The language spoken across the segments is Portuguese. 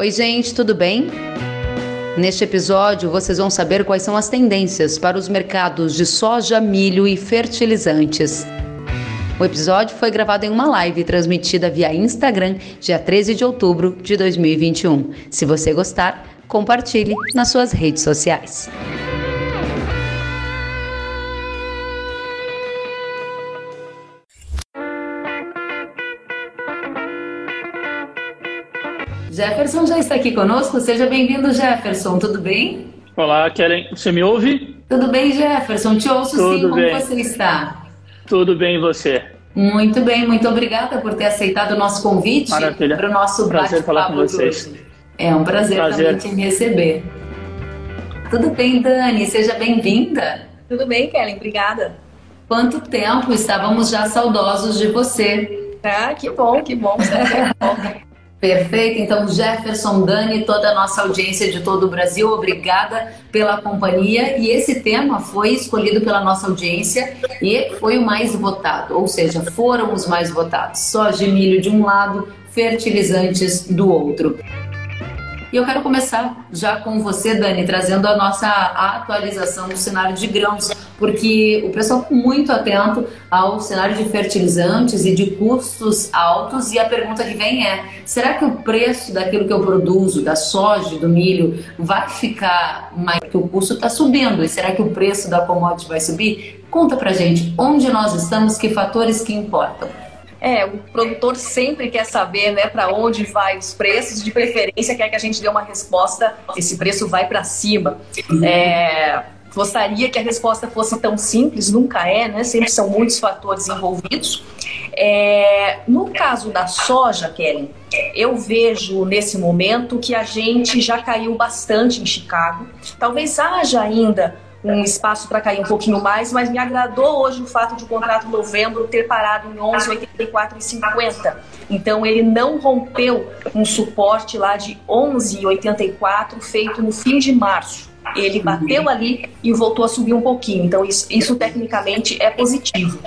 Oi, gente, tudo bem? Neste episódio, vocês vão saber quais são as tendências para os mercados de soja, milho e fertilizantes. O episódio foi gravado em uma live transmitida via Instagram, dia 13 de outubro de 2021. Se você gostar, compartilhe nas suas redes sociais. Jefferson já está aqui conosco. Seja bem-vindo, Jefferson. Tudo bem? Olá, Kellen. Você me ouve? Tudo bem, Jefferson? Te ouço Tudo sim. Como bem. você está? Tudo bem e você? Muito bem, muito obrigada por ter aceitado o nosso convite Maravilha. para o nosso Prazer falar com bate-papo de vocês. hoje. É um prazer, Prazer. também te receber. Tudo bem, Dani? Seja bem-vinda. Tudo bem, Kellen? Obrigada. Quanto tempo estávamos já saudosos de você. Ah, que bom, que bom. Tá bom. Perfeito, então Jefferson, Dani, toda a nossa audiência de todo o Brasil, obrigada pela companhia. E esse tema foi escolhido pela nossa audiência e foi o mais votado, ou seja, foram os mais votados. Soja e milho de um lado, fertilizantes do outro. E eu quero começar já com você, Dani, trazendo a nossa atualização do cenário de grãos, porque o pessoal está muito atento ao cenário de fertilizantes e de custos altos. E a pergunta que vem é: será que o preço daquilo que eu produzo, da soja, do milho, vai ficar mais? Porque o custo está subindo. E será que o preço da commodity vai subir? Conta pra gente onde nós estamos, que fatores que importam. É, o produtor sempre quer saber, né, para onde vai os preços. De preferência, quer que a gente dê uma resposta. Esse preço vai para cima. É, gostaria que a resposta fosse tão simples, nunca é, né? Sempre são muitos fatores envolvidos. É, no caso da soja, Kellen, eu vejo nesse momento que a gente já caiu bastante em Chicago. Talvez haja ainda um espaço para cair um pouquinho mais, mas me agradou hoje o fato de o contrato novembro ter parado em 11,84,50. Então ele não rompeu um suporte lá de 11,84 feito no fim de março. Ele bateu ali e voltou a subir um pouquinho. Então isso, isso tecnicamente é positivo.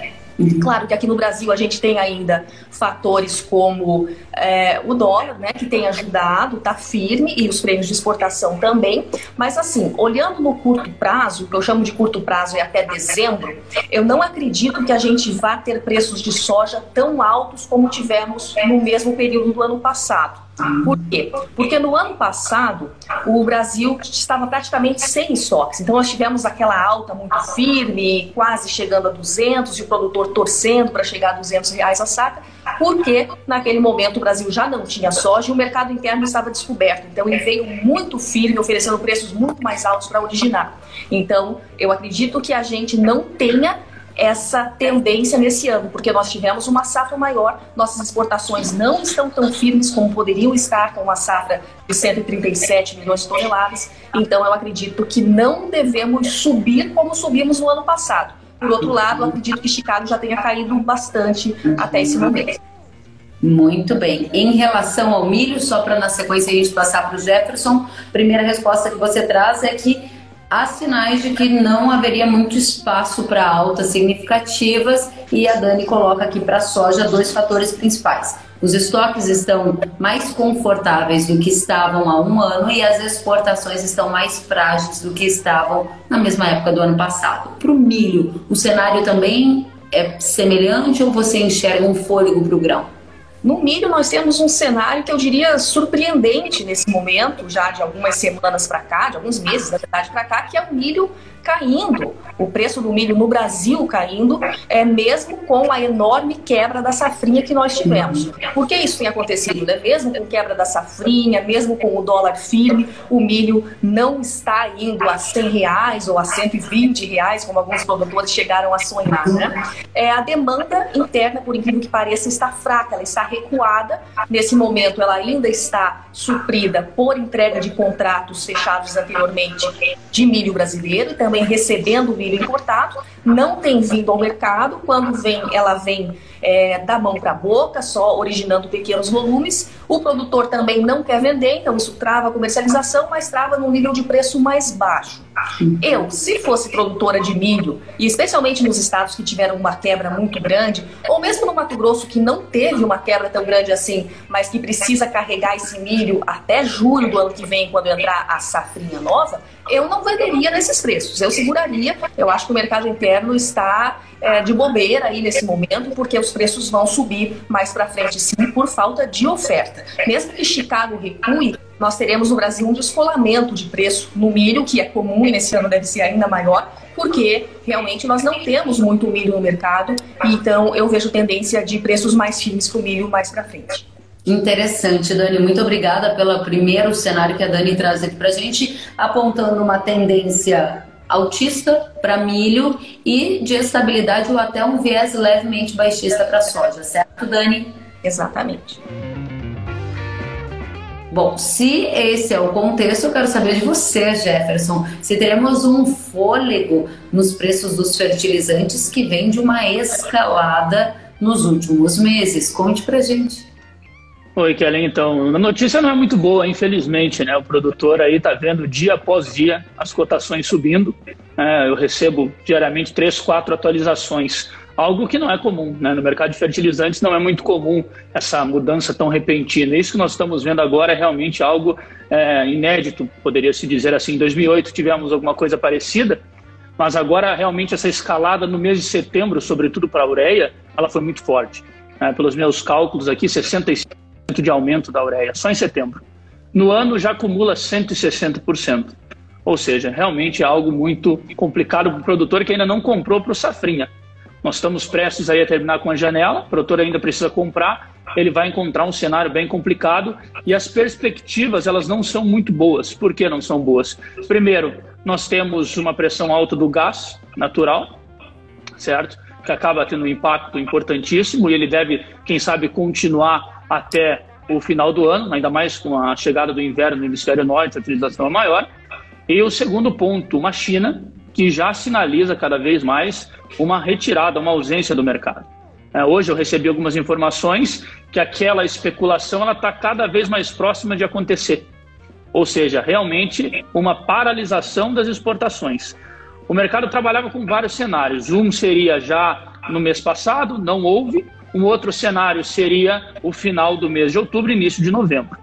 Claro que aqui no Brasil a gente tem ainda fatores como é, o dólar, né, que tem ajudado, está firme, e os prêmios de exportação também. Mas assim, olhando no curto prazo, que eu chamo de curto prazo é até dezembro, eu não acredito que a gente vá ter preços de soja tão altos como tivemos no mesmo período do ano passado. Por quê? Porque no ano passado o Brasil estava praticamente sem estoques. Então nós tivemos aquela alta muito firme, quase chegando a 200 e o produtor torcendo para chegar a 200 reais a saca, porque naquele momento o Brasil já não tinha soja e o mercado interno estava descoberto. Então ele veio muito firme, oferecendo preços muito mais altos para originar. Então eu acredito que a gente não tenha essa tendência nesse ano, porque nós tivemos uma safra maior, nossas exportações não estão tão firmes como poderiam estar com uma safra de 137 milhões de toneladas, então eu acredito que não devemos subir como subimos no ano passado. Por outro lado, acredito que Chicago já tenha caído bastante até esse momento. Muito bem. Em relação ao milho, só para na sequência a gente passar para o Jefferson, primeira resposta que você traz é que há sinais de que não haveria muito espaço para altas significativas e a Dani coloca aqui para a soja dois fatores principais. Os estoques estão mais confortáveis do que estavam há um ano e as exportações estão mais frágeis do que estavam na mesma época do ano passado. Para o milho, o cenário também é semelhante ou você enxerga um fôlego para o grão? No milho, nós temos um cenário que eu diria surpreendente nesse momento, já de algumas semanas para cá, de alguns meses, na verdade, para cá, que é o milho caindo, o preço do milho no Brasil caindo, é mesmo com a enorme quebra da safrinha que nós tivemos. Por que isso tem acontecido? Né? Mesmo com quebra da safrinha, mesmo com o dólar firme, o milho não está indo a 100 reais ou a 120 reais, como alguns produtores chegaram a sonhar. Né? É, a demanda interna, por incrível que pareça, está fraca, ela está recuada. Nesse momento, ela ainda está suprida por entrega de contratos fechados anteriormente de milho brasileiro e também recebendo milho importado, não tem vindo ao mercado. Quando vem, ela vem é, da mão para a boca, só originando pequenos volumes. O produtor também não quer vender, então isso trava a comercialização, mas trava num nível de preço mais baixo. Eu, se fosse produtora de milho, e especialmente nos estados que tiveram uma quebra muito grande, ou mesmo no Mato Grosso que não teve uma quebra tão grande assim, mas que precisa carregar esse milho até julho do ano que vem, quando entrar a safrinha nova, eu não venderia nesses preços. Eu seguraria. Eu acho que o mercado interno está é, de bobeira aí nesse momento, porque os preços vão subir mais para frente, sim, por falta de oferta. Mesmo que Chicago recue, nós teremos no Brasil um descolamento de preço no milho, que é comum e nesse ano deve ser ainda maior, porque realmente nós não temos muito milho no mercado, então eu vejo tendência de preços mais firmes para o milho mais para frente. Interessante, Dani. Muito obrigada pelo primeiro cenário que a Dani traz aqui para a gente, apontando uma tendência altista para milho e de estabilidade ou até um viés levemente baixista para soja, certo, Dani? Exatamente. Bom, se esse é o contexto, eu quero saber de você, Jefferson, se teremos um fôlego nos preços dos fertilizantes que vem de uma escalada nos últimos meses. Conte pra gente. Oi, Kelly. Então, a notícia não é muito boa, infelizmente, né? O produtor aí tá vendo dia após dia as cotações subindo. É, eu recebo diariamente três, quatro atualizações algo que não é comum. Né? No mercado de fertilizantes não é muito comum essa mudança tão repentina. Isso que nós estamos vendo agora é realmente algo é, inédito, poderia se dizer assim. Em 2008 tivemos alguma coisa parecida, mas agora realmente essa escalada no mês de setembro, sobretudo para a ureia, ela foi muito forte. É, pelos meus cálculos aqui, 65% de aumento da ureia, só em setembro. No ano já acumula 160%. Ou seja, realmente é algo muito complicado para o produtor que ainda não comprou para o safrinha. Nós estamos prestes aí a terminar com a janela, o produtor ainda precisa comprar, ele vai encontrar um cenário bem complicado e as perspectivas elas não são muito boas. Por que não são boas? Primeiro, nós temos uma pressão alta do gás natural, certo? Que acaba tendo um impacto importantíssimo e ele deve, quem sabe, continuar até o final do ano, ainda mais com a chegada do inverno no hemisfério norte, a utilização é maior. E o segundo ponto, uma China que já sinaliza cada vez mais uma retirada, uma ausência do mercado. É, hoje eu recebi algumas informações que aquela especulação está cada vez mais próxima de acontecer. Ou seja, realmente uma paralisação das exportações. O mercado trabalhava com vários cenários. Um seria já no mês passado, não houve. Um outro cenário seria o final do mês de outubro, início de novembro.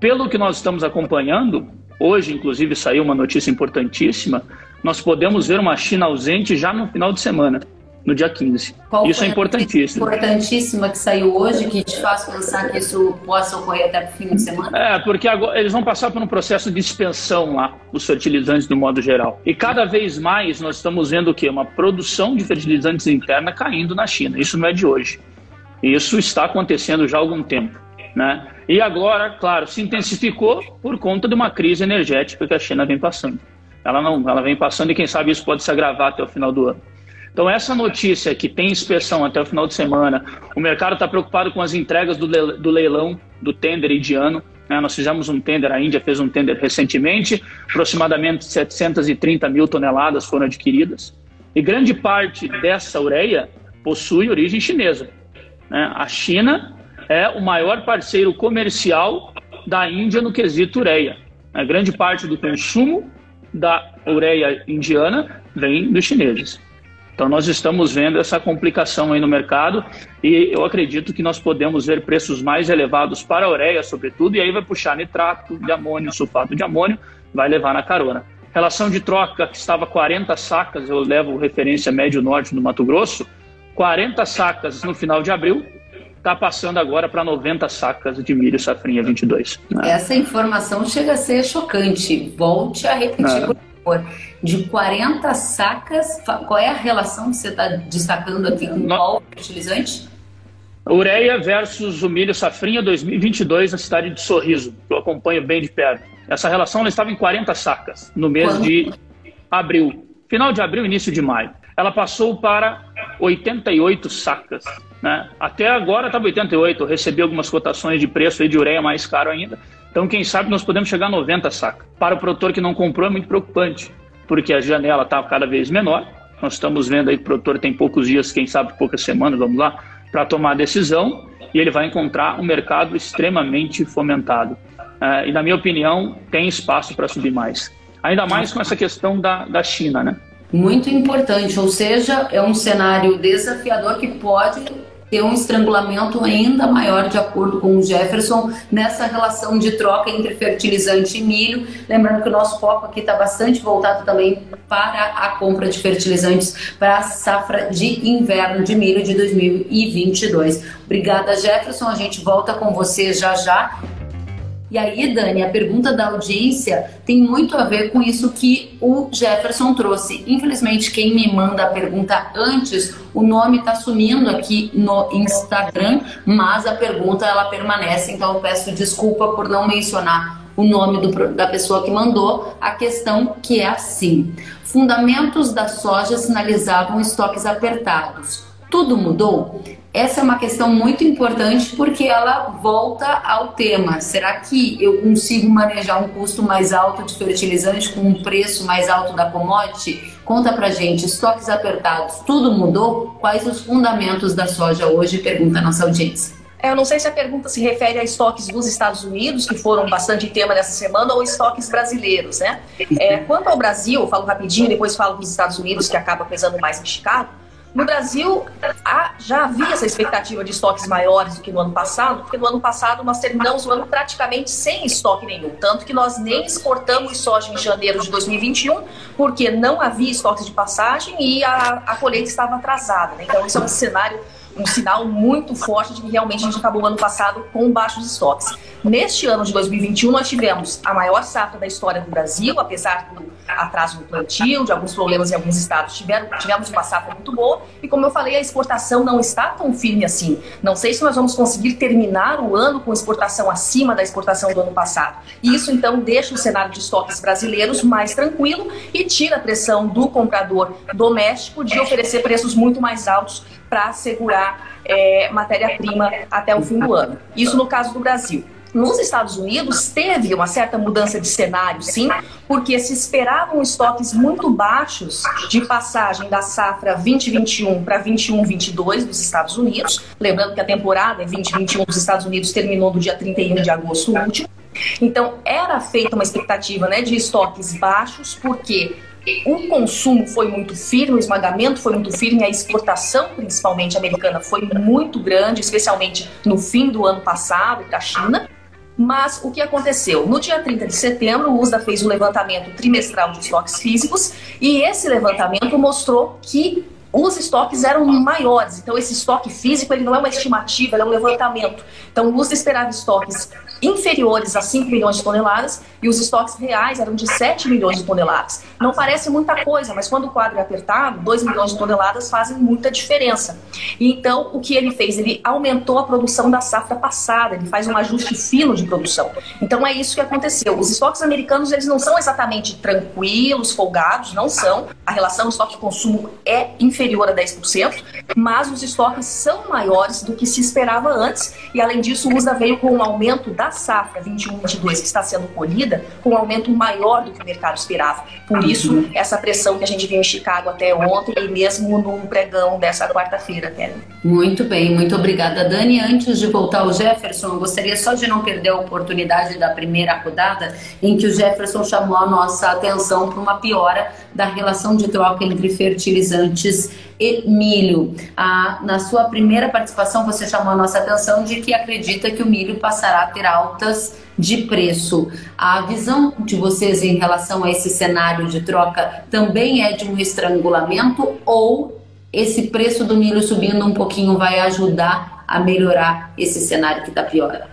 Pelo que nós estamos acompanhando, hoje inclusive saiu uma notícia importantíssima, nós podemos ver uma China ausente já no final de semana, no dia 15. Qual isso é importantíssimo. Importantíssima que saiu hoje, que te faz pensar que isso possa ocorrer até o fim de semana? É, porque agora eles vão passar por um processo de expansão lá, os fertilizantes do modo geral. E cada vez mais nós estamos vendo o quê? Uma produção de fertilizantes interna caindo na China. Isso não é de hoje. Isso está acontecendo já há algum tempo. Né? E agora, claro, se intensificou por conta de uma crise energética que a China vem passando. Ela não, ela vem passando e quem sabe isso pode se agravar até o final do ano. Então essa notícia que tem inspeção até o final de semana, o mercado está preocupado com as entregas do leilão do tender indiano. Né? Nós fizemos um tender, a Índia fez um tender recentemente, aproximadamente 730 mil toneladas foram adquiridas. E grande parte dessa ureia possui origem chinesa. Né? A China é o maior parceiro comercial da Índia no quesito ureia. A grande parte do consumo da ureia indiana vem dos chineses. Então nós estamos vendo essa complicação aí no mercado e eu acredito que nós podemos ver preços mais elevados para a ureia, sobretudo, e aí vai puxar nitrato de amônio, sulfato de amônio, vai levar na carona. Relação de troca que estava 40 sacas, eu levo referência médio norte do Mato Grosso, 40 sacas no final de abril, está passando agora para 90 sacas de milho safrinha 22. Né? Essa informação chega a ser chocante. Volte a repetir, é. por favor. De 40 sacas, qual é a relação que você está destacando aqui com no... qual fertilizante? Ureia versus o milho safrinha 2022 na cidade de Sorriso, que eu acompanho bem de perto. Essa relação ela estava em 40 sacas no mês Quando? de abril. Final de abril, início de maio. Ela passou para 88 sacas né? Até agora estava 88, eu recebi algumas cotações de preço aí de ureia mais caro ainda. Então, quem sabe nós podemos chegar a 90 saca. Para o produtor que não comprou é muito preocupante, porque a janela está cada vez menor Nós estamos vendo aí que o produtor tem poucos dias, quem sabe poucas semanas, vamos lá, para tomar a decisão e ele vai encontrar um mercado extremamente fomentado. Uh, e, na minha opinião, tem espaço para subir mais. Ainda mais com essa questão da, da China, né? Muito importante, ou seja, é um cenário desafiador que pode ter um estrangulamento ainda maior, de acordo com o Jefferson, nessa relação de troca entre fertilizante e milho. Lembrando que o nosso foco aqui está bastante voltado também para a compra de fertilizantes para a safra de inverno de milho de 2022. Obrigada, Jefferson. A gente volta com você já já. E aí, Dani, a pergunta da audiência tem muito a ver com isso que o Jefferson trouxe. Infelizmente, quem me manda a pergunta antes, o nome está sumindo aqui no Instagram, mas a pergunta ela permanece, então eu peço desculpa por não mencionar o nome do, da pessoa que mandou. A questão que é assim: fundamentos da soja sinalizavam estoques apertados. Tudo mudou? Essa é uma questão muito importante porque ela volta ao tema. Será que eu consigo manejar um custo mais alto de fertilizante com um preço mais alto da commodity? Conta pra gente, estoques apertados, tudo mudou? Quais os fundamentos da soja hoje? Pergunta a nossa audiência. É, eu não sei se a pergunta se refere a estoques dos Estados Unidos, que foram bastante tema nessa semana, ou estoques brasileiros, né? É, quanto ao Brasil, falo rapidinho, depois falo dos Estados Unidos, que acaba pesando mais em Chicago. No Brasil, já havia essa expectativa de estoques maiores do que no ano passado, porque no ano passado nós terminamos o ano praticamente sem estoque nenhum. Tanto que nós nem exportamos soja em janeiro de 2021, porque não havia estoques de passagem e a, a colheita estava atrasada. Né? Então, isso é um cenário um sinal muito forte de que realmente a gente acabou o ano passado com baixos estoques. Neste ano de 2021, nós tivemos a maior safra da história do Brasil, apesar do atraso no plantio, de alguns problemas em alguns estados, tiveram, tivemos uma safra muito boa. E como eu falei, a exportação não está tão firme assim. Não sei se nós vamos conseguir terminar o ano com exportação acima da exportação do ano passado. E isso, então, deixa o cenário de estoques brasileiros mais tranquilo e tira a pressão do comprador doméstico de oferecer preços muito mais altos para assegurar é, matéria-prima até o fim do ano. Isso no caso do Brasil. Nos Estados Unidos teve uma certa mudança de cenário, sim, porque se esperavam estoques muito baixos de passagem da safra 2021 para 21-22 dos Estados Unidos. Lembrando que a temporada 2021 dos Estados Unidos terminou no dia 31 de agosto último. Então, era feita uma expectativa né, de estoques baixos, porque o consumo foi muito firme, o esmagamento foi muito firme, a exportação, principalmente americana, foi muito grande, especialmente no fim do ano passado para a China. Mas o que aconteceu? No dia 30 de setembro, o USDA fez o levantamento trimestral de estoques físicos e esse levantamento mostrou que os estoques eram maiores. Então, esse estoque físico ele não é uma estimativa, ele é um levantamento. Então, o USDA esperava estoques inferiores a 5 milhões de toneladas e os estoques reais eram de 7 milhões de toneladas. Não parece muita coisa, mas quando o quadro é apertado, 2 milhões de toneladas fazem muita diferença. E então, o que ele fez? Ele aumentou a produção da safra passada, ele faz um ajuste fino de produção. Então, é isso que aconteceu. Os estoques americanos, eles não são exatamente tranquilos, folgados, não são. A relação estoque-consumo é inferior a 10%, mas os estoques são maiores do que se esperava antes. E, além disso, o USDA veio com um aumento da safra 21-22 que está sendo colhida com um aumento maior do que o mercado esperava. Por isso, essa pressão que a gente viu em Chicago até ontem e mesmo no pregão dessa quarta-feira, Kelly. Muito bem, muito obrigada, Dani. Antes de voltar ao Jefferson, eu gostaria só de não perder a oportunidade da primeira rodada em que o Jefferson chamou a nossa atenção para uma piora da relação de troca entre fertilizantes milho. Ah, na sua primeira participação, você chamou a nossa atenção de que acredita que o milho passará a ter altas de preço. A visão de vocês em relação a esse cenário de troca também é de um estrangulamento ou esse preço do milho subindo um pouquinho vai ajudar a melhorar esse cenário que está pior?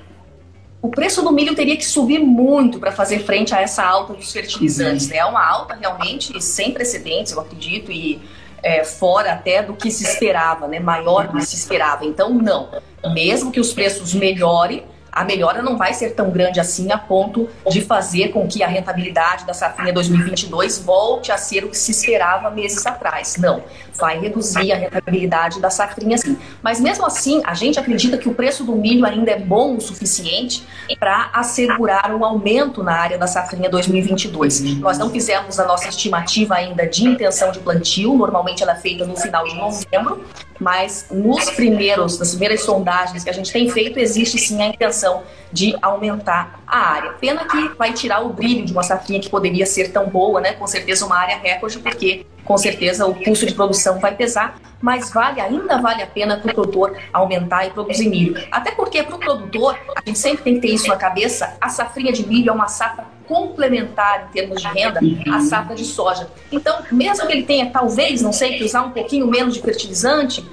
o preço do milho teria que subir muito para fazer frente a essa alta dos fertilizantes. Uhum. Né? É uma alta realmente sem precedentes, eu acredito, e é, fora até do que se esperava, né? maior do que se esperava. Então, não. Mesmo que os preços melhorem, a melhora não vai ser tão grande assim a ponto de fazer com que a rentabilidade da safrinha 2022 volte a ser o que se esperava meses atrás. Não, vai reduzir a rentabilidade da safrinha sim. Mas mesmo assim, a gente acredita que o preço do milho ainda é bom o suficiente para assegurar um aumento na área da safrinha 2022. Nós não fizemos a nossa estimativa ainda de intenção de plantio, normalmente ela é feita no final de novembro, mas nos primeiros, nas primeiras sondagens que a gente tem feito, existe sim a intenção de aumentar a área. Pena que vai tirar o brilho de uma safrinha que poderia ser tão boa, né? Com certeza uma área recorde, porque com certeza o custo de produção vai pesar, mas vale, ainda vale a pena para o produtor aumentar e produzir milho. Até porque para o produtor, a gente sempre tem que ter isso na cabeça, a safrinha de milho é uma safra complementar em termos de renda à safra de soja. Então, mesmo que ele tenha, talvez, não sei, que usar um pouquinho menos de fertilizante,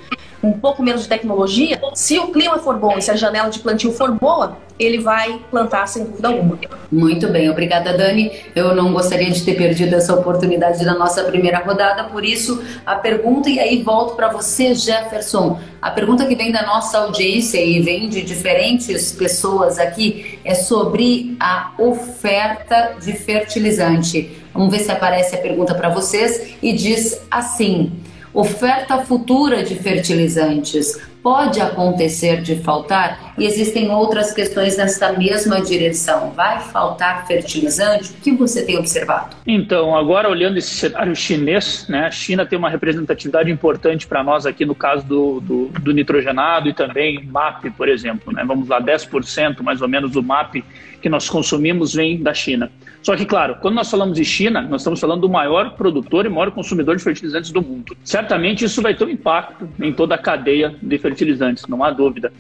um pouco menos de tecnologia, se o clima for bom e se a janela de plantio for boa, ele vai plantar sem dúvida alguma. Muito bem, obrigada Dani. Eu não gostaria de ter perdido essa oportunidade na nossa primeira rodada, por isso a pergunta, e aí volto para você, Jefferson. A pergunta que vem da nossa audiência e vem de diferentes pessoas aqui é sobre a oferta de fertilizante. Vamos ver se aparece a pergunta para vocês e diz assim oferta futura de fertilizantes pode acontecer de faltar e existem outras questões nessa mesma direção. Vai faltar fertilizante? O que você tem observado? Então, agora olhando esse cenário chinês, né, a China tem uma representatividade importante para nós aqui no caso do, do, do, nitrogenado e também MAP, por exemplo. Né? Vamos lá, 10% mais ou menos do MAP que nós consumimos vem da China. Só que, claro, quando nós falamos de China, nós estamos falando do maior produtor e maior consumidor de fertilizantes do mundo. Certamente isso vai ter um impacto em toda a cadeia de fertilizantes, não há dúvida.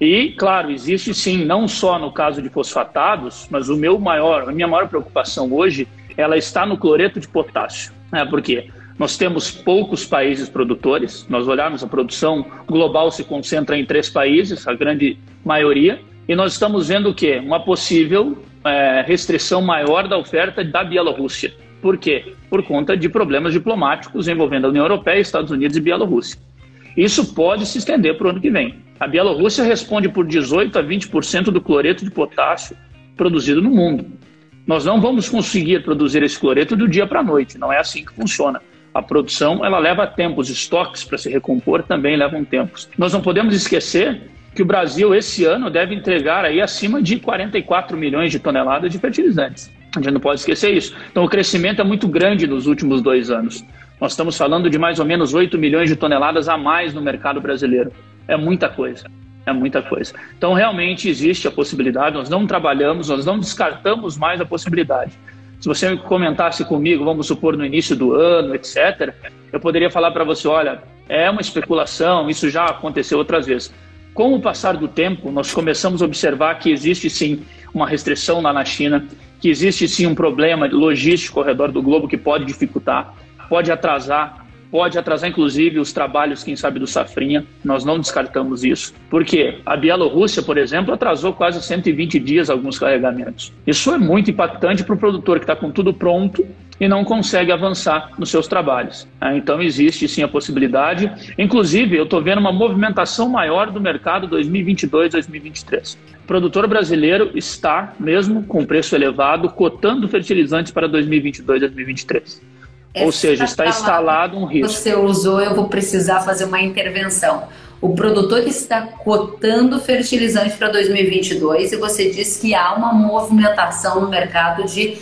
E, claro, existe sim, não só no caso de fosfatados, mas o meu maior, a minha maior preocupação hoje, ela está no cloreto de potássio. Né? Por quê? Nós temos poucos países produtores. Nós olharmos a produção global se concentra em três países, a grande maioria, e nós estamos vendo o quê? Uma possível é, restrição maior da oferta da Bielorrússia. Por quê? Por conta de problemas diplomáticos envolvendo a União Europeia, Estados Unidos e Bielorrússia. Isso pode se estender para o ano que vem. A Bielorrússia responde por 18 a 20% do cloreto de potássio produzido no mundo. Nós não vamos conseguir produzir esse cloreto do dia para a noite, não é assim que funciona. A produção ela leva tempo, os estoques para se recompor também levam tempo. Nós não podemos esquecer que o Brasil esse ano deve entregar aí acima de 44 milhões de toneladas de fertilizantes. A gente não pode esquecer isso. Então o crescimento é muito grande nos últimos dois anos. Nós estamos falando de mais ou menos 8 milhões de toneladas a mais no mercado brasileiro. É muita coisa. É muita coisa. Então, realmente existe a possibilidade, nós não trabalhamos, nós não descartamos mais a possibilidade. Se você comentasse comigo, vamos supor, no início do ano, etc., eu poderia falar para você: olha, é uma especulação, isso já aconteceu outras vezes. Com o passar do tempo, nós começamos a observar que existe sim uma restrição lá na China, que existe sim um problema logístico ao redor do globo que pode dificultar, pode atrasar, pode atrasar inclusive os trabalhos, quem sabe, do Safrinha. Nós não descartamos isso. Porque a Bielorrússia, por exemplo, atrasou quase 120 dias alguns carregamentos. Isso é muito impactante para o produtor que está com tudo pronto e não consegue avançar nos seus trabalhos. Ah, então existe sim a possibilidade. Inclusive, eu estou vendo uma movimentação maior do mercado 2022-2023. O produtor brasileiro está, mesmo com preço elevado, cotando fertilizantes para 2022-2023. Ou seja, está instalado um risco. Você usou, eu vou precisar fazer uma intervenção. O produtor está cotando fertilizante para 2022 e você diz que há uma movimentação no mercado de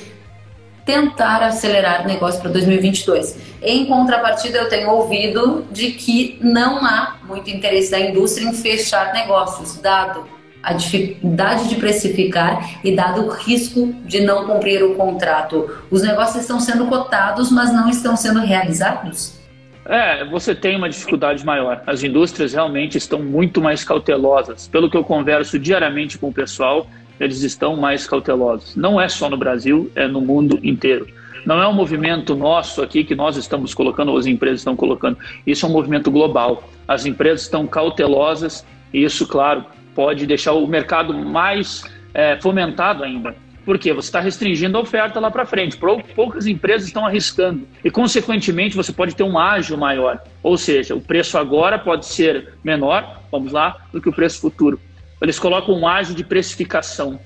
tentar acelerar o negócio para 2022. Em contrapartida, eu tenho ouvido de que não há muito interesse da indústria em fechar negócios, dado a dificuldade de precificar e dado o risco de não cumprir o contrato. Os negócios estão sendo cotados, mas não estão sendo realizados? É, você tem uma dificuldade maior. As indústrias realmente estão muito mais cautelosas. Pelo que eu converso diariamente com o pessoal, eles estão mais cautelosos. Não é só no Brasil, é no mundo inteiro. Não é um movimento nosso aqui que nós estamos colocando, ou as empresas estão colocando. Isso é um movimento global. As empresas estão cautelosas e isso, claro, pode deixar o mercado mais é, fomentado ainda. Porque você está restringindo a oferta lá para frente. Poucas empresas estão arriscando. E, consequentemente, você pode ter um ágio maior. Ou seja, o preço agora pode ser menor, vamos lá, do que o preço futuro. eles colocam um ágio de precificação,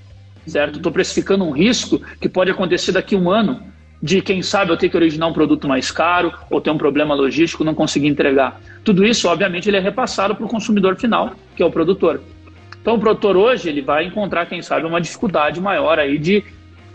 certo? Estou precificando um risco que pode acontecer daqui a um ano, de quem sabe eu ter que originar um produto mais caro ou ter um problema logístico não conseguir entregar. Tudo isso, obviamente, ele é repassado para o consumidor final, que é o produtor. Então, o produtor hoje ele vai encontrar, quem sabe, uma dificuldade maior aí de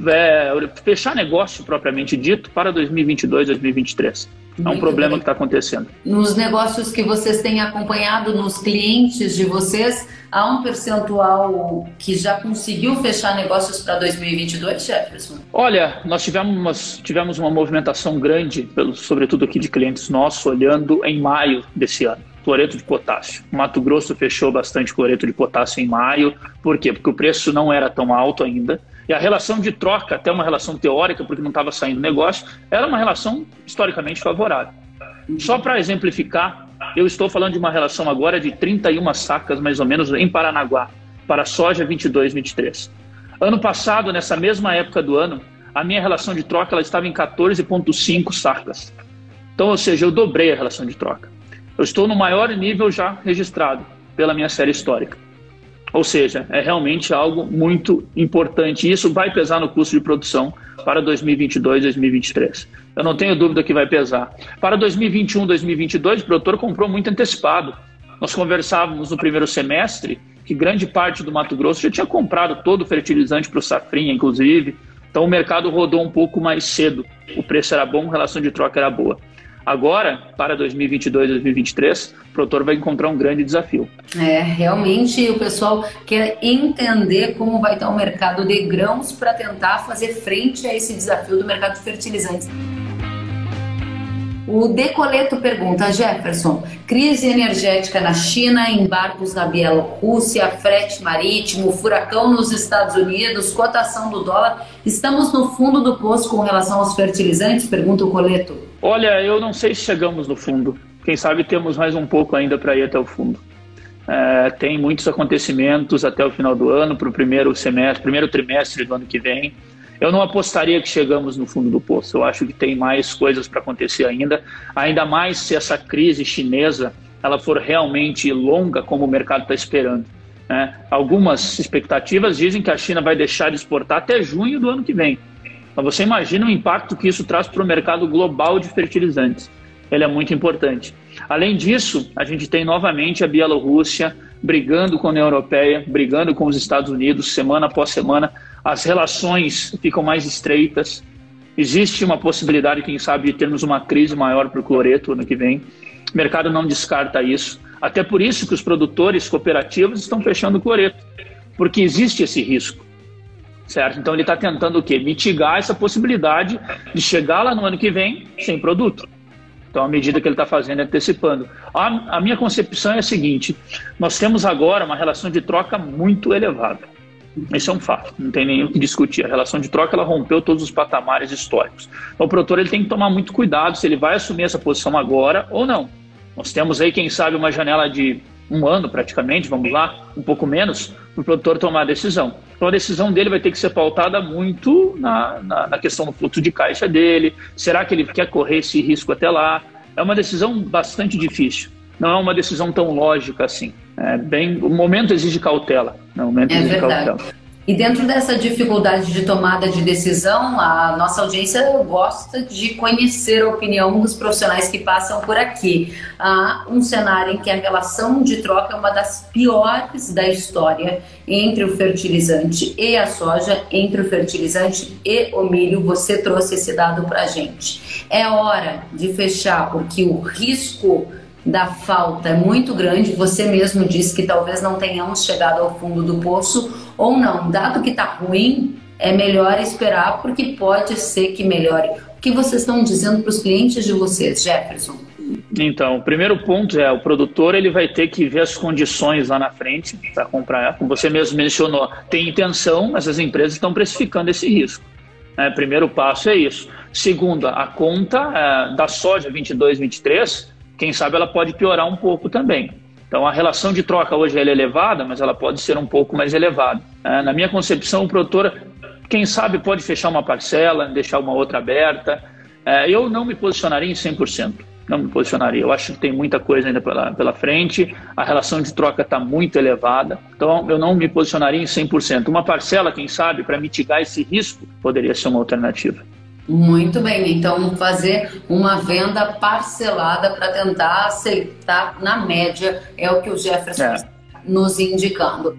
é, fechar negócio propriamente dito para 2022, 2023. É um Muito problema bem. que está acontecendo. Nos negócios que vocês têm acompanhado, nos clientes de vocês, há um percentual que já conseguiu fechar negócios para 2022, Jefferson? Olha, nós tivemos, tivemos uma movimentação grande, pelo, sobretudo aqui de clientes nossos, olhando em maio desse ano cloreto de potássio. Mato Grosso fechou bastante cloreto de potássio em maio. Por quê? Porque o preço não era tão alto ainda. E a relação de troca, até uma relação teórica, porque não estava saindo negócio, era uma relação historicamente favorável. Só para exemplificar, eu estou falando de uma relação agora de 31 sacas, mais ou menos, em Paranaguá, para soja 22, 23. Ano passado, nessa mesma época do ano, a minha relação de troca ela estava em 14,5 sacas. Então, ou seja, eu dobrei a relação de troca. Eu estou no maior nível já registrado pela minha série histórica. Ou seja, é realmente algo muito importante. E isso vai pesar no custo de produção para 2022, 2023. Eu não tenho dúvida que vai pesar. Para 2021, 2022, o produtor comprou muito antecipado. Nós conversávamos no primeiro semestre que grande parte do Mato Grosso já tinha comprado todo o fertilizante para o safrinha, inclusive. Então o mercado rodou um pouco mais cedo. O preço era bom, a relação de troca era boa. Agora, para 2022, 2023, o produtor vai encontrar um grande desafio. É, realmente o pessoal quer entender como vai estar o mercado de grãos para tentar fazer frente a esse desafio do mercado de fertilizantes. O Decoleto pergunta, Jefferson, crise energética na China, embargos na Bielorrússia, frete marítimo, furacão nos Estados Unidos, cotação do dólar. Estamos no fundo do poço com relação aos fertilizantes? Pergunta o Coleto. Olha, eu não sei se chegamos no fundo. Quem sabe temos mais um pouco ainda para ir até o fundo. É, tem muitos acontecimentos até o final do ano, para o primeiro semestre, primeiro trimestre do ano que vem. Eu não apostaria que chegamos no fundo do poço. Eu acho que tem mais coisas para acontecer ainda, ainda mais se essa crise chinesa ela for realmente longa, como o mercado está esperando. Né? Algumas expectativas dizem que a China vai deixar de exportar até junho do ano que vem. Então você imagina o impacto que isso traz para o mercado global de fertilizantes. Ele é muito importante. Além disso, a gente tem novamente a Bielorrússia brigando com a União Europeia, brigando com os Estados Unidos, semana após semana, as relações ficam mais estreitas. Existe uma possibilidade, quem sabe, de termos uma crise maior para o cloreto ano que vem. O mercado não descarta isso. Até por isso que os produtores cooperativos estão fechando o cloreto, porque existe esse risco. Certo? Então ele está tentando o quê? Mitigar essa possibilidade de chegar lá no ano que vem sem produto. Então, a medida que ele está fazendo é antecipando. A, a minha concepção é a seguinte: nós temos agora uma relação de troca muito elevada. Isso é um fato, não tem nem o que discutir. A relação de troca ela rompeu todos os patamares históricos. Então, o produtor ele tem que tomar muito cuidado se ele vai assumir essa posição agora ou não. Nós temos aí, quem sabe, uma janela de um ano praticamente, vamos lá, um pouco menos, para o produtor tomar a decisão. Então a decisão dele vai ter que ser pautada muito na, na, na, questão do fluxo de caixa dele. Será que ele quer correr esse risco até lá? É uma decisão bastante difícil. Não é uma decisão tão lógica assim. É bem, o momento exige cautela. Né? O momento é exige verdade. cautela. E dentro dessa dificuldade de tomada de decisão, a nossa audiência gosta de conhecer a opinião dos profissionais que passam por aqui. Há um cenário em que a relação de troca é uma das piores da história entre o fertilizante e a soja, entre o fertilizante e o milho. Você trouxe esse dado para a gente. É hora de fechar, porque o risco da falta é muito grande. Você mesmo disse que talvez não tenhamos chegado ao fundo do poço ou não. Dado que está ruim, é melhor esperar porque pode ser que melhore. O que vocês estão dizendo para os clientes de vocês, Jefferson? Então, o primeiro ponto é o produtor ele vai ter que ver as condições lá na frente para comprar. Como você mesmo mencionou, tem intenção, mas as empresas estão precificando esse risco. É, primeiro passo é isso. Segundo, a conta é, da soja 22, 23 quem sabe ela pode piorar um pouco também. Então a relação de troca hoje é elevada, mas ela pode ser um pouco mais elevada. É, na minha concepção, o produtor, quem sabe, pode fechar uma parcela, deixar uma outra aberta. É, eu não me posicionaria em 100%. não me posicionaria. Eu acho que tem muita coisa ainda pela, pela frente, a relação de troca está muito elevada, então eu não me posicionaria em 100%. Uma parcela, quem sabe, para mitigar esse risco, poderia ser uma alternativa. Muito bem, então fazer uma venda parcelada para tentar aceitar na média é o que o Jefferson é. nos indicando.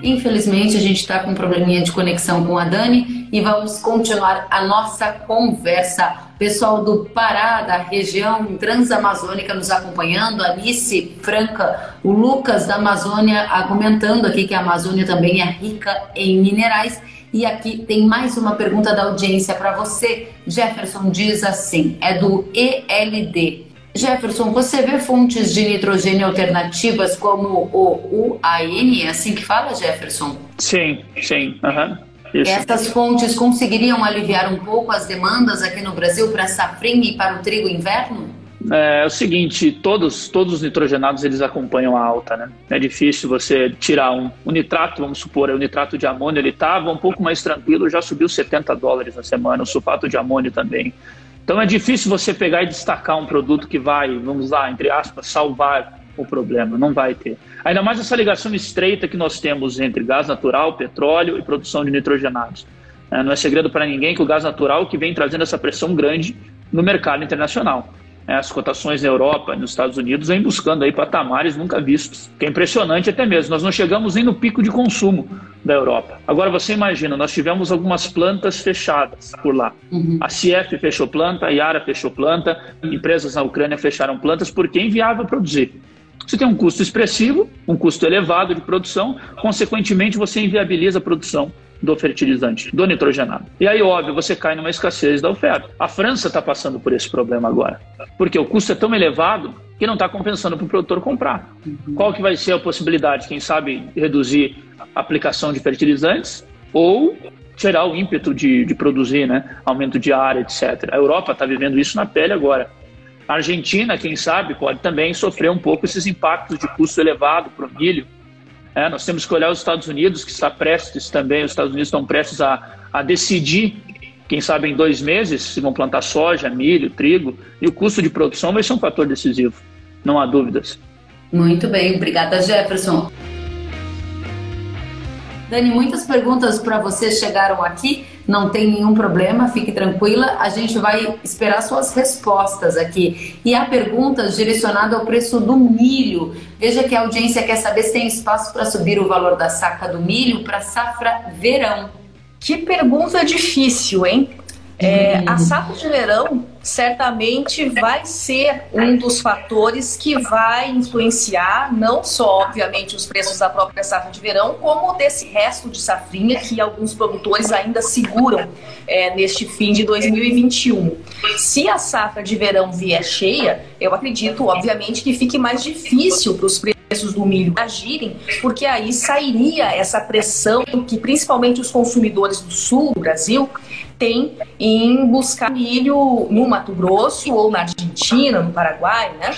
Infelizmente, a gente está com um probleminha de conexão com a Dani e vamos continuar a nossa conversa. Pessoal do Pará, da região transamazônica, nos acompanhando, Alice Franca, o Lucas da Amazônia argumentando aqui que a Amazônia também é rica em minerais. E aqui tem mais uma pergunta da audiência para você. Jefferson diz assim: é do ELD. Jefferson, você vê fontes de nitrogênio alternativas como o UAN, é assim que fala, Jefferson? Sim, sim. Uhum. Essas fontes conseguiriam aliviar um pouco as demandas aqui no Brasil para a safrinha e para o trigo inverno? É, é, o seguinte, todos, todos os nitrogenados eles acompanham a alta, né? É difícil você tirar um, um nitrato, vamos supor, o nitrato de amônio ele estava um pouco mais tranquilo, já subiu 70 dólares na semana, o sulfato de amônio também. Então é difícil você pegar e destacar um produto que vai, vamos lá, entre aspas, salvar o problema. Não vai ter. Ainda mais essa ligação estreita que nós temos entre gás natural, petróleo e produção de nitrogenados. É, não é segredo para ninguém que o gás natural que vem trazendo essa pressão grande no mercado internacional. É, as cotações na Europa e nos Estados Unidos vêm buscando aí patamares nunca vistos, que é impressionante até mesmo. Nós não chegamos nem no pico de consumo da Europa. Agora você imagina, nós tivemos algumas plantas fechadas por lá. Uhum. A CIEF fechou planta, a Yara fechou planta, empresas na Ucrânia fecharam plantas porque é inviável produzir. Você tem um custo expressivo, um custo elevado de produção, consequentemente você inviabiliza a produção do fertilizante, do nitrogenado. E aí, óbvio, você cai numa escassez da oferta. A França está passando por esse problema agora, porque o custo é tão elevado que não está compensando para o produtor comprar. Uhum. Qual que vai ser a possibilidade? Quem sabe reduzir a aplicação de fertilizantes ou tirar o ímpeto de, de produzir, né? aumento de área, etc. A Europa está vivendo isso na pele agora. A Argentina, quem sabe, pode também sofrer um pouco esses impactos de custo elevado para o milho, é, nós temos que olhar os Estados Unidos, que está prestes também, os Estados Unidos estão prestes a, a decidir, quem sabe em dois meses, se vão plantar soja, milho, trigo, e o custo de produção vai ser um fator decisivo, não há dúvidas. Muito bem, obrigada Jefferson. Dani, muitas perguntas para você chegaram aqui, não tem nenhum problema, fique tranquila, a gente vai esperar suas respostas aqui. E a pergunta direcionada ao preço do milho. Veja que a audiência quer saber se tem espaço para subir o valor da saca do milho para safra verão. Que pergunta difícil, hein? É, a safra de verão certamente vai ser um dos fatores que vai influenciar não só, obviamente, os preços da própria safra de verão, como desse resto de safrinha que alguns produtores ainda seguram é, neste fim de 2021. Se a safra de verão vier cheia, eu acredito, obviamente, que fique mais difícil para os preços do milho agirem, porque aí sairia essa pressão que principalmente os consumidores do sul do Brasil têm em buscar milho no Mato Grosso ou na Argentina, no Paraguai, né?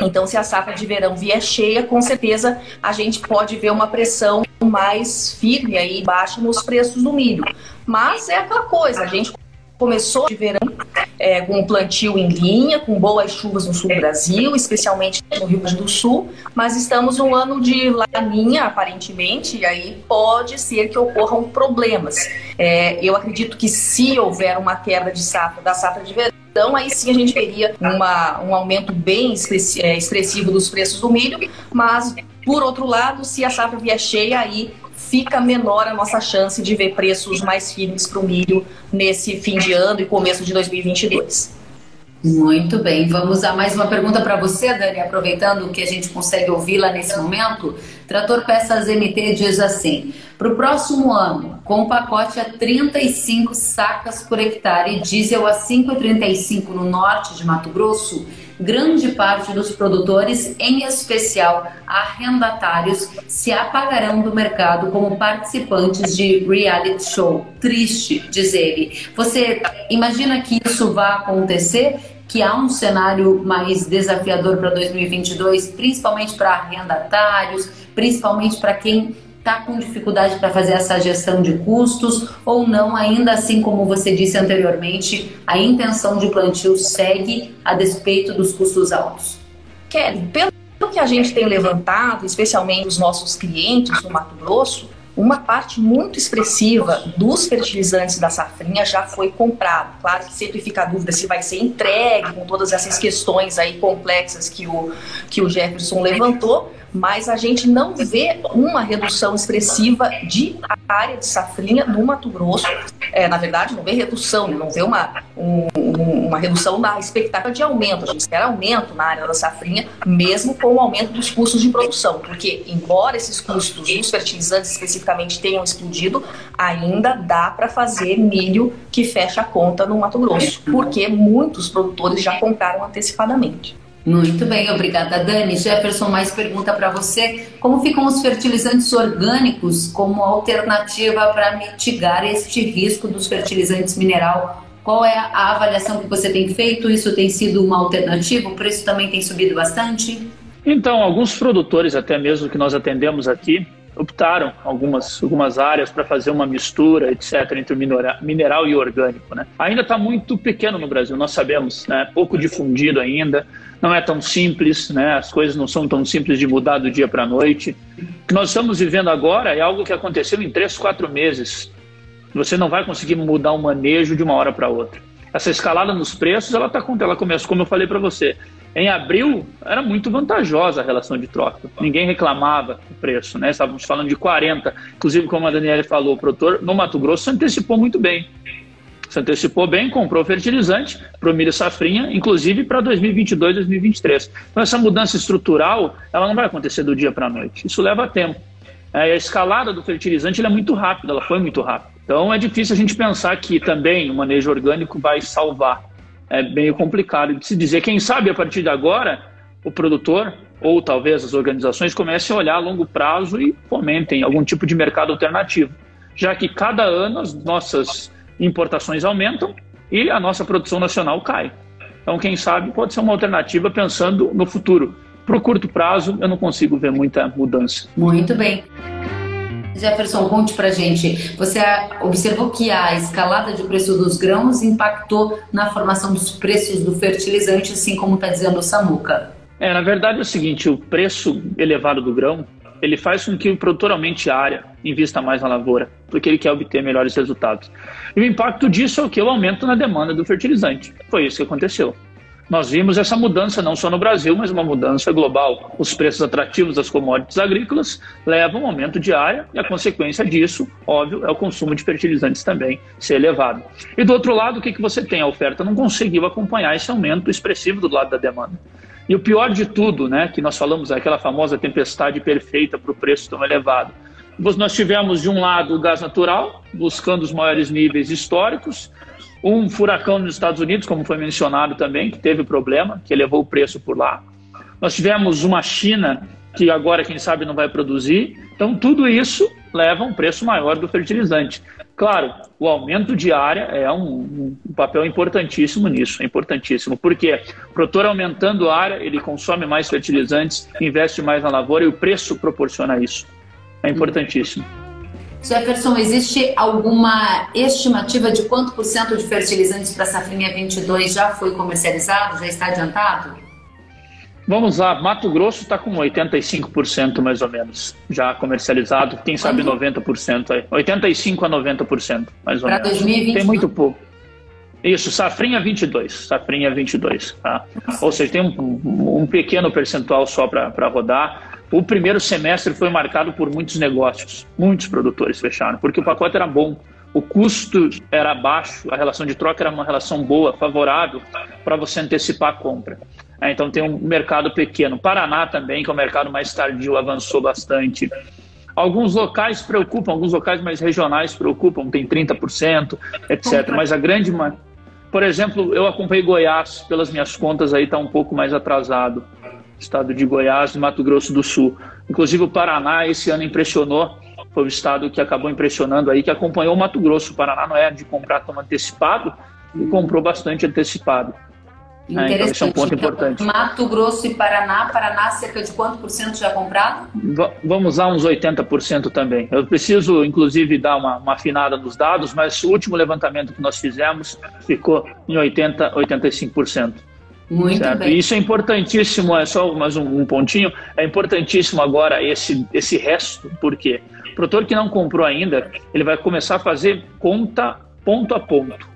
Então, se a safra de verão vier cheia, com certeza a gente pode ver uma pressão mais firme aí, baixa nos preços do milho. Mas é aquela coisa, a gente começou de verão é, com o plantio em linha, com boas chuvas no sul do Brasil, especialmente no Rio Grande do Sul, mas estamos num ano de laninha, aparentemente, e aí pode ser que ocorram problemas. É, eu acredito que se houver uma quebra de safra, da safra de verão, então, aí sim a gente veria uma, um aumento bem é, expressivo dos preços do milho, mas, por outro lado, se a safra vier cheia, aí fica menor a nossa chance de ver preços mais firmes para o milho nesse fim de ano e começo de 2022. Muito bem, vamos a mais uma pergunta para você, Dani, aproveitando que a gente consegue ouvi-la nesse momento. Trator Peças MT diz assim: para o próximo ano, com pacote a 35 sacas por hectare, diesel a 5,35 no norte de Mato Grosso, grande parte dos produtores, em especial arrendatários, se apagarão do mercado como participantes de reality show. Triste, diz ele. Você imagina que isso vai acontecer? que há um cenário mais desafiador para 2022, principalmente para arrendatários, principalmente para quem está com dificuldade para fazer essa gestão de custos ou não, ainda assim como você disse anteriormente, a intenção de plantio segue a despeito dos custos altos? Kelly, pelo que a gente tem levantado, especialmente os nossos clientes no Mato Grosso, uma parte muito expressiva dos fertilizantes da safrinha já foi comprado. Claro que sempre fica a dúvida se vai ser entregue com todas essas questões aí complexas que o, que o Jefferson levantou, mas a gente não vê uma redução expressiva de área de safrinha no Mato Grosso. É, na verdade, não vê redução, né? não vê uma, um, uma redução na expectativa de aumento. A gente espera aumento na área da safrinha, mesmo com o aumento dos custos de produção, porque, embora esses custos dos fertilizantes especificamente tenham explodido, ainda dá para fazer milho que fecha a conta no Mato Grosso, porque muitos produtores já compraram antecipadamente. Muito bem, obrigada, Dani. Jefferson, mais pergunta para você. Como ficam os fertilizantes orgânicos como alternativa para mitigar este risco dos fertilizantes mineral? Qual é a avaliação que você tem feito? Isso tem sido uma alternativa? O preço também tem subido bastante? Então, alguns produtores, até mesmo que nós atendemos aqui, optaram algumas, algumas áreas para fazer uma mistura, etc., entre o mineral e orgânico. Né? Ainda está muito pequeno no Brasil, nós sabemos, né? pouco difundido ainda, não é tão simples, né? as coisas não são tão simples de mudar do dia para a noite. O que nós estamos vivendo agora é algo que aconteceu em três, quatro meses. Você não vai conseguir mudar o manejo de uma hora para outra. Essa escalada nos preços, ela, tá, ela começa, como eu falei para você, em abril, era muito vantajosa a relação de troca. Ninguém reclamava do preço, né? Estávamos falando de 40. Inclusive, como a Daniela falou, o produtor no Mato Grosso se antecipou muito bem. Se antecipou bem, comprou fertilizante para o milho safrinha, inclusive para 2022, 2023. Então, essa mudança estrutural, ela não vai acontecer do dia para a noite. Isso leva tempo. É, a escalada do fertilizante é muito rápida, ela foi muito rápida. Então, é difícil a gente pensar que também o manejo orgânico vai salvar é meio complicado de se dizer. Quem sabe a partir de agora o produtor ou talvez as organizações comecem a olhar a longo prazo e fomentem algum tipo de mercado alternativo, já que cada ano as nossas importações aumentam e a nossa produção nacional cai. Então, quem sabe pode ser uma alternativa pensando no futuro. Para o curto prazo, eu não consigo ver muita mudança. Muito bem. Jefferson, conte pra gente. Você observou que a escalada de preço dos grãos impactou na formação dos preços do fertilizante, assim como está dizendo o Samuca. É, na verdade é o seguinte, o preço elevado do grão, ele faz com que o produtor aumente a área, invista mais na lavoura, porque ele quer obter melhores resultados. E o impacto disso é o que? O aumento na demanda do fertilizante. Foi isso que aconteceu nós vimos essa mudança não só no Brasil, mas uma mudança global. Os preços atrativos das commodities agrícolas levam ao aumento de área e a consequência disso, óbvio, é o consumo de fertilizantes também ser elevado. E do outro lado, o que, que você tem? A oferta não conseguiu acompanhar esse aumento expressivo do lado da demanda. E o pior de tudo, né, que nós falamos, é aquela famosa tempestade perfeita para o preço tão elevado. Nós tivemos, de um lado, o gás natural, buscando os maiores níveis históricos, um furacão nos Estados Unidos, como foi mencionado também, que teve problema, que elevou o preço por lá. Nós tivemos uma China que agora, quem sabe, não vai produzir. Então, tudo isso leva a um preço maior do fertilizante. Claro, o aumento de área é um, um papel importantíssimo nisso, é importantíssimo. Porque o produtor aumentando a área, ele consome mais fertilizantes, investe mais na lavoura e o preço proporciona isso. É importantíssimo. Jefferson, existe alguma estimativa de quanto por cento de fertilizantes para a safrinha 22 já foi comercializado, já está adiantado? Vamos lá, Mato Grosso está com 85% mais ou menos já comercializado, quem sabe 90% aí. 85 a 90% mais ou pra menos. 2020, tem muito pouco. Isso, safrinha 22, safrinha 22, tá? Ou seja, tem um, um pequeno percentual só para rodar. O primeiro semestre foi marcado por muitos negócios, muitos produtores fecharam, porque o pacote era bom, o custo era baixo, a relação de troca era uma relação boa, favorável para você antecipar a compra. É, então tem um mercado pequeno. Paraná também, que é o mercado mais tardio, avançou bastante. Alguns locais preocupam, alguns locais mais regionais preocupam, tem 30%, etc. Mas a grande. Por exemplo, eu acompanhei Goiás, pelas minhas contas aí está um pouco mais atrasado estado de Goiás e Mato Grosso do Sul. Inclusive o Paraná esse ano impressionou, foi o estado que acabou impressionando aí, que acompanhou o Mato Grosso. O Paraná não é de comprar tão antecipado e comprou bastante antecipado. Interessante. É, então, é um ponto então, importante. Mato Grosso e Paraná, Paraná cerca de quanto por cento já comprado? V vamos lá, uns 80% também. Eu preciso, inclusive, dar uma, uma, afinada nos dados, mas o último levantamento que nós fizemos ficou em 80%, 85%. Muito certo? bem. E isso é importantíssimo, é só mais um, um, pontinho, é importantíssimo agora esse, esse resto, porque o produtor que não comprou ainda, ele vai começar a fazer conta ponto a ponto.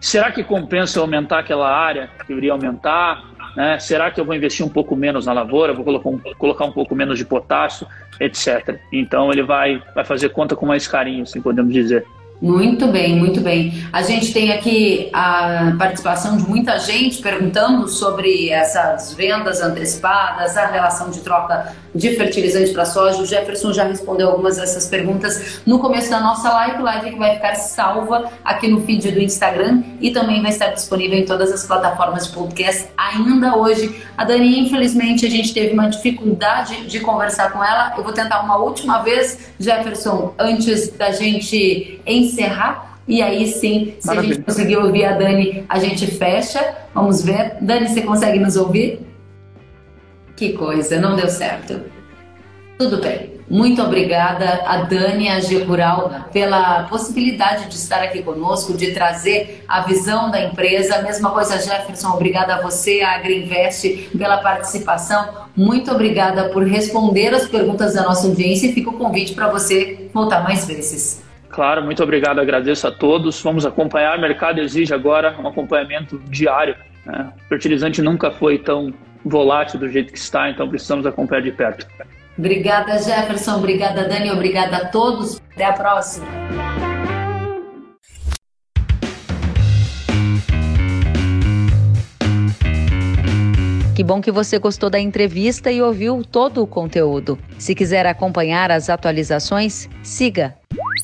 Será que compensa aumentar aquela área que eu iria aumentar? Né? Será que eu vou investir um pouco menos na lavoura? Vou colocar um, colocar um pouco menos de potássio, etc. Então ele vai, vai fazer conta com mais carinho, assim podemos dizer. Muito bem, muito bem. A gente tem aqui a participação de muita gente perguntando sobre essas vendas antecipadas, a relação de troca de fertilizante para soja. O Jefferson já respondeu algumas dessas perguntas no começo da nossa live, live que vai ficar salva aqui no feed do Instagram e também vai estar disponível em todas as plataformas de podcast ainda hoje. A Dani, infelizmente, a gente teve uma dificuldade de conversar com ela. Eu vou tentar uma última vez, Jefferson, antes da gente encerrar encerrar e aí sim, se Maravilha. a gente conseguir ouvir a Dani, a gente fecha. Vamos ver. Dani, você consegue nos ouvir? Que coisa, não deu certo. Tudo bem. Muito obrigada a Dani a G Rural pela possibilidade de estar aqui conosco, de trazer a visão da empresa. Mesma coisa, Jefferson, obrigada a você, a Agriinvest, pela participação. Muito obrigada por responder as perguntas da nossa audiência e fica o convite para você voltar mais vezes. Claro, muito obrigado, agradeço a todos. Vamos acompanhar. O mercado exige agora um acompanhamento diário. Né? O fertilizante nunca foi tão volátil do jeito que está, então precisamos acompanhar de perto. Obrigada, Jefferson. Obrigada, Dani. Obrigada a todos. Até a próxima. Que bom que você gostou da entrevista e ouviu todo o conteúdo. Se quiser acompanhar as atualizações, siga